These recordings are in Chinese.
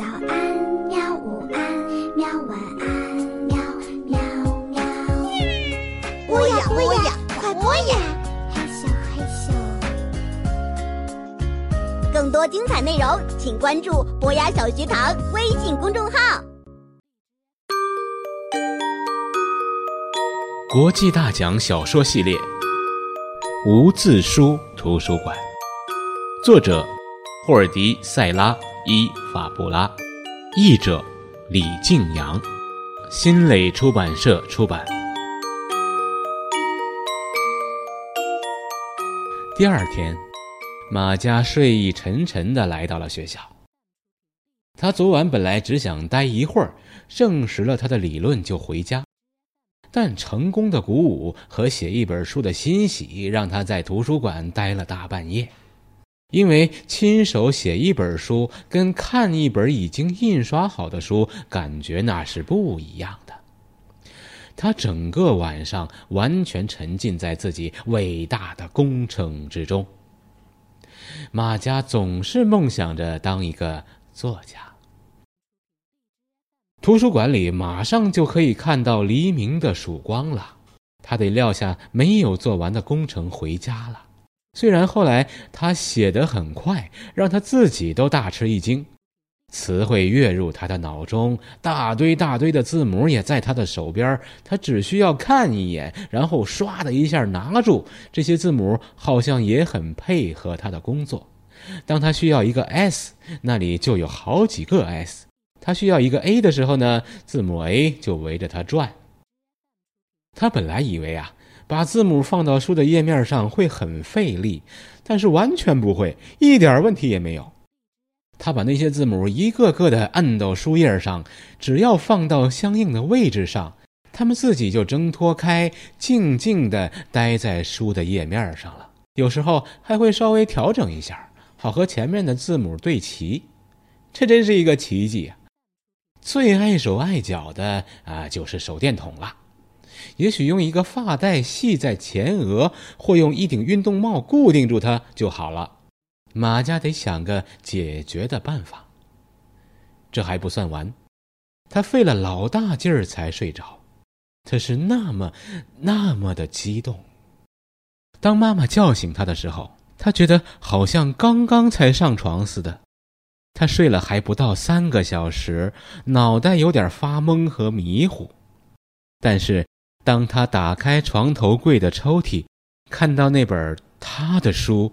早安，喵！午安，喵！晚安，喵喵喵。播呀播呀，快播呀！嘿咻嘿咻。更多精彩内容，请关注“博雅小学堂”微信公众号。国际大奖小说系列《无字书图书馆》，作者霍尔迪·塞拉。伊法布拉，译者李静阳，新蕾出版社出版。第二天，马佳睡意沉沉的来到了学校。他昨晚本来只想待一会儿，证实了他的理论就回家，但成功的鼓舞和写一本书的欣喜，让他在图书馆待了大半夜。因为亲手写一本书跟看一本已经印刷好的书，感觉那是不一样的。他整个晚上完全沉浸在自己伟大的工程之中。马家总是梦想着当一个作家。图书馆里马上就可以看到黎明的曙光了，他得撂下没有做完的工程回家了。虽然后来他写得很快，让他自己都大吃一惊，词汇跃入他的脑中，大堆大堆的字母也在他的手边，他只需要看一眼，然后唰的一下拿住这些字母，好像也很配合他的工作。当他需要一个 S，那里就有好几个 S；他需要一个 A 的时候呢，字母 A 就围着他转。他本来以为啊。把字母放到书的页面上会很费力，但是完全不会，一点问题也没有。他把那些字母一个个的按到书页上，只要放到相应的位置上，他们自己就挣脱开，静静地待在书的页面上了。有时候还会稍微调整一下，好和前面的字母对齐。这真是一个奇迹啊！最碍手碍脚的啊，就是手电筒了。也许用一个发带系在前额，或用一顶运动帽固定住它就好了。马家得想个解决的办法。这还不算完，他费了老大劲儿才睡着，他是那么那么的激动。当妈妈叫醒他的时候，他觉得好像刚刚才上床似的。他睡了还不到三个小时，脑袋有点发懵和迷糊，但是。当他打开床头柜的抽屉，看到那本他的书，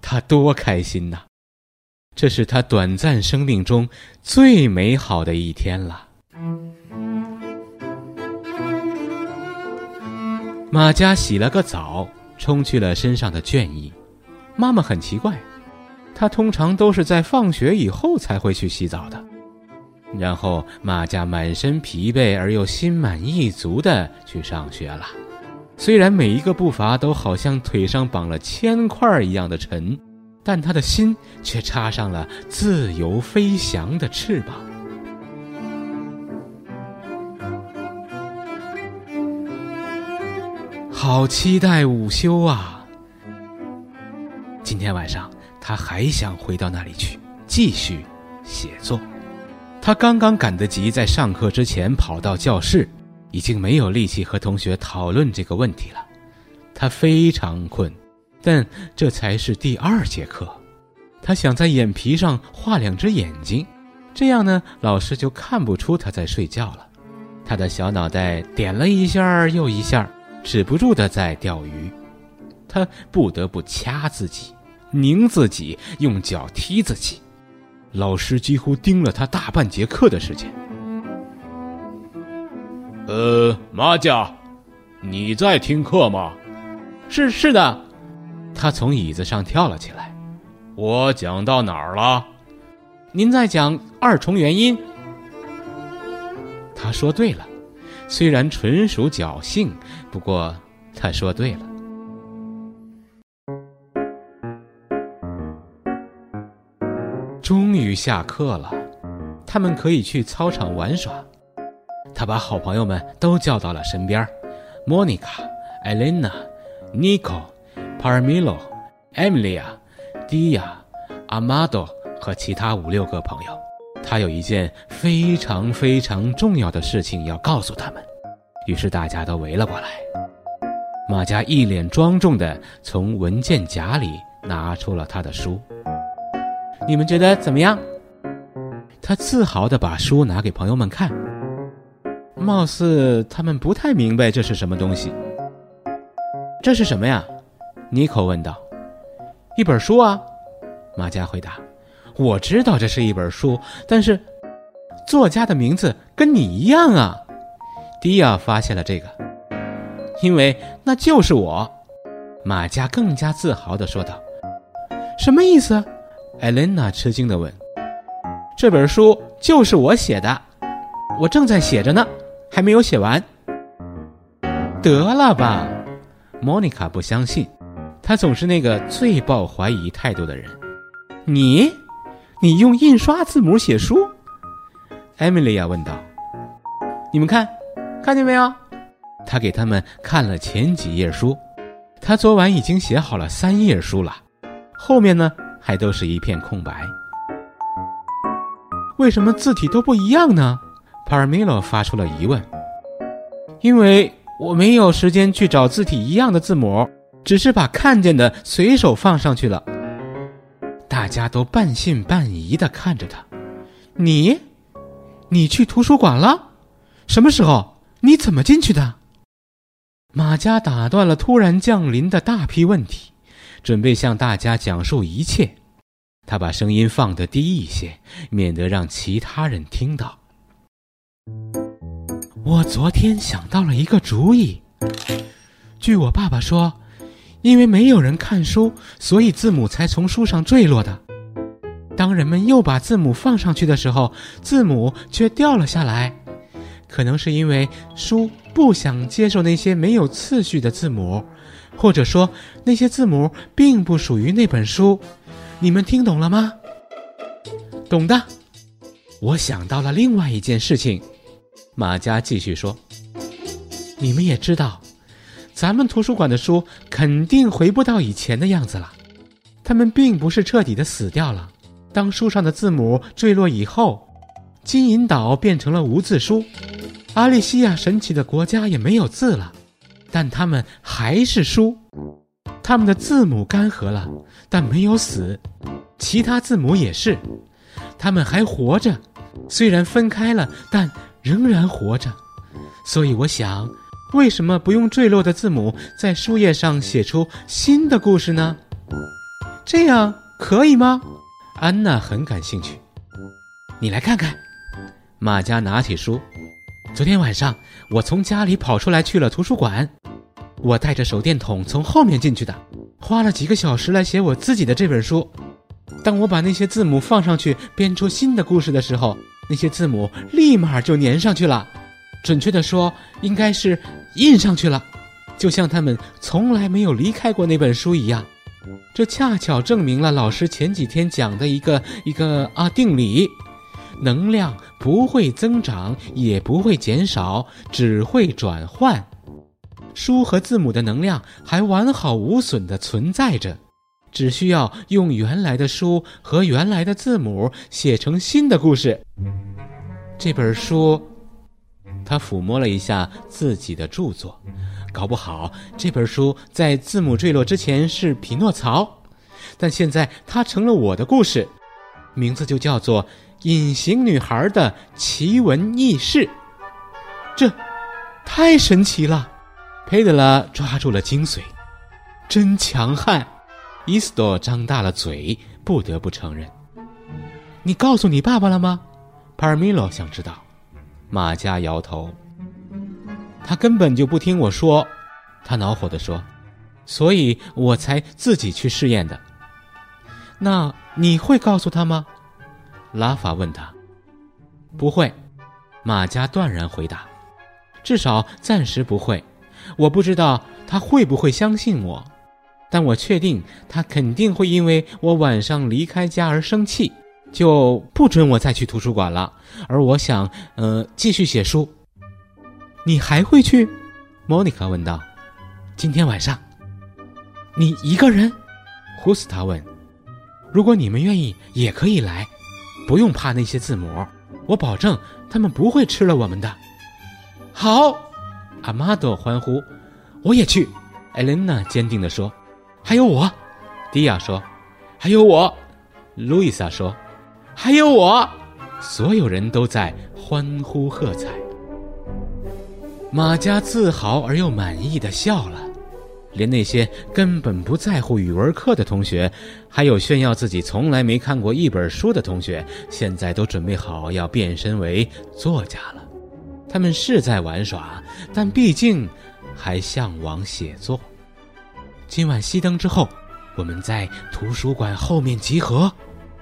他多开心呐！这是他短暂生命中最美好的一天了。马佳洗了个澡，冲去了身上的倦意。妈妈很奇怪，她通常都是在放学以后才会去洗澡的。然后马家满身疲惫而又心满意足地去上学了，虽然每一个步伐都好像腿上绑了铅块一样的沉，但他的心却插上了自由飞翔的翅膀。好期待午休啊！今天晚上他还想回到那里去继续写作。他刚刚赶得及在上课之前跑到教室，已经没有力气和同学讨论这个问题了。他非常困，但这才是第二节课。他想在眼皮上画两只眼睛，这样呢，老师就看不出他在睡觉了。他的小脑袋点了一下又一下，止不住的在钓鱼。他不得不掐自己，拧自己，用脚踢自己。老师几乎盯了他大半节课的时间。呃，马甲，你在听课吗？是是的。他从椅子上跳了起来。我讲到哪儿了？您在讲二重元音。他说对了，虽然纯属侥幸，不过他说对了。终于下课了，他们可以去操场玩耍。他把好朋友们都叫到了身边：莫妮卡、艾琳娜、尼可、帕尔米洛、艾米莉亚、迪亚、阿玛多和其他五六个朋友。他有一件非常非常重要的事情要告诉他们。于是大家都围了过来。马佳一脸庄重地从文件夹里拿出了他的书。你们觉得怎么样？他自豪地把书拿给朋友们看。貌似他们不太明白这是什么东西。这是什么呀？尼可问道。一本书啊，马佳回答。我知道这是一本书，但是作家的名字跟你一样啊。迪亚发现了这个，因为那就是我。马佳更加自豪地说道。什么意思？艾琳娜吃惊地问。这本书就是我写的，我正在写着呢。还没有写完，得了吧？莫妮卡不相信，她总是那个最抱怀疑态度的人。你，你用印刷字母写书？艾米莉亚问道。你们看，看见没有？他给他们看了前几页书，他昨晚已经写好了三页书了，后面呢还都是一片空白。为什么字体都不一样呢？帕尔米洛发出了疑问：“因为我没有时间去找字体一样的字母，只是把看见的随手放上去了。”大家都半信半疑地看着他。“你，你去图书馆了？什么时候？你怎么进去的？”马加打断了突然降临的大批问题，准备向大家讲述一切。他把声音放得低一些，免得让其他人听到。我昨天想到了一个主意。据我爸爸说，因为没有人看书，所以字母才从书上坠落的。当人们又把字母放上去的时候，字母却掉了下来。可能是因为书不想接受那些没有次序的字母，或者说那些字母并不属于那本书。你们听懂了吗？懂的。我想到了另外一件事情。马佳继续说：“你们也知道，咱们图书馆的书肯定回不到以前的样子了。它们并不是彻底的死掉了。当书上的字母坠落以后，金银岛变成了无字书，阿利西亚神奇的国家也没有字了。但他们还是书，他们的字母干涸了，但没有死。其他字母也是，他们还活着，虽然分开了，但……”仍然活着，所以我想，为什么不用坠落的字母在书页上写出新的故事呢？这样可以吗？安娜很感兴趣。你来看看。马佳拿起书。昨天晚上我从家里跑出来去了图书馆，我带着手电筒从后面进去的，花了几个小时来写我自己的这本书。当我把那些字母放上去，编出新的故事的时候。那些字母立马就粘上去了，准确的说，应该是印上去了，就像他们从来没有离开过那本书一样。这恰巧证明了老师前几天讲的一个一个啊定理：能量不会增长，也不会减少，只会转换。书和字母的能量还完好无损地存在着。只需要用原来的书和原来的字母写成新的故事。这本书，他抚摸了一下自己的著作，搞不好这本书在字母坠落之前是匹诺曹，但现在它成了我的故事，名字就叫做《隐形女孩的奇闻异事》。这，太神奇了！佩德拉抓住了精髓，真强悍。伊斯多张大了嘴，不得不承认：“你告诉你爸爸了吗？”帕尔米罗想知道。马加摇头：“他根本就不听我说。”他恼火地说：“所以我才自己去试验的。”那你会告诉他吗？拉法问他。“不会。”马加断然回答：“至少暂时不会。我不知道他会不会相信我。”但我确定他肯定会因为我晚上离开家而生气，就不准我再去图书馆了。而我想，呃，继续写书。你还会去？莫妮卡问道。今天晚上，你一个人？胡斯塔问。如果你们愿意，也可以来。不用怕那些字母，我保证他们不会吃了我们的。好，阿玛多欢呼，我也去。艾琳娜坚定地说：“还有我。”迪亚说：“还有我。”路易莎说：“还有我。”所有人都在欢呼喝彩。马加自豪而又满意的笑了，连那些根本不在乎语文课的同学，还有炫耀自己从来没看过一本书的同学，现在都准备好要变身为作家了。他们是在玩耍，但毕竟还向往写作。今晚熄灯之后，我们在图书馆后面集合。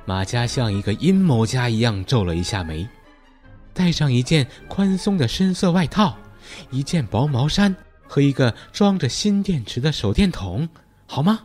马加像一个阴谋家一样皱了一下眉，带上一件宽松的深色外套。一件薄毛衫和一个装着新电池的手电筒，好吗？